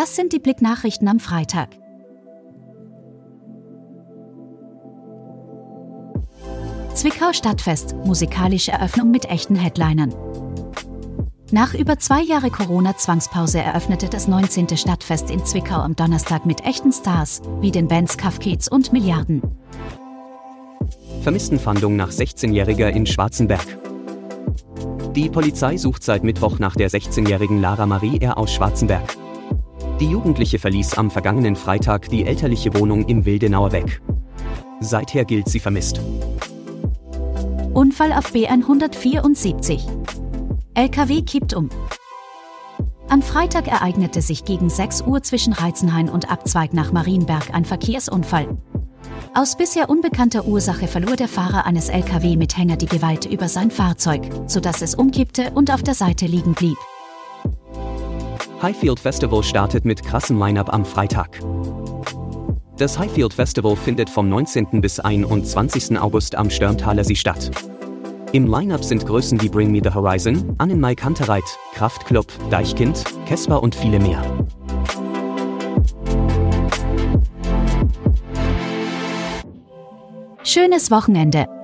Das sind die Blicknachrichten am Freitag. Zwickau Stadtfest, musikalische Eröffnung mit echten Headlinern. Nach über zwei Jahre Corona-Zwangspause eröffnete das 19. Stadtfest in Zwickau am Donnerstag mit echten Stars, wie den Bands Kafkiez und Milliarden. Vermisstenfahndung nach 16-Jähriger in Schwarzenberg. Die Polizei sucht seit Mittwoch nach der 16-jährigen Lara Marie R. aus Schwarzenberg. Die Jugendliche verließ am vergangenen Freitag die elterliche Wohnung im Wildenauer Weg. Seither gilt sie vermisst. Unfall auf B174. LKW kippt um. Am Freitag ereignete sich gegen 6 Uhr zwischen Reizenhain und Abzweig nach Marienberg ein Verkehrsunfall. Aus bisher unbekannter Ursache verlor der Fahrer eines LKW mit Hänger die Gewalt über sein Fahrzeug, sodass es umkippte und auf der Seite liegen blieb. Highfield Festival startet mit krassem Line-up am Freitag. Das Highfield Festival findet vom 19. bis 21. August am Störmtaler See statt. Im Line-Up sind Größen wie Bring Me the Horizon, Annenmai Kantereit, Kraftklub, Deichkind, Kesper und viele mehr. Schönes Wochenende!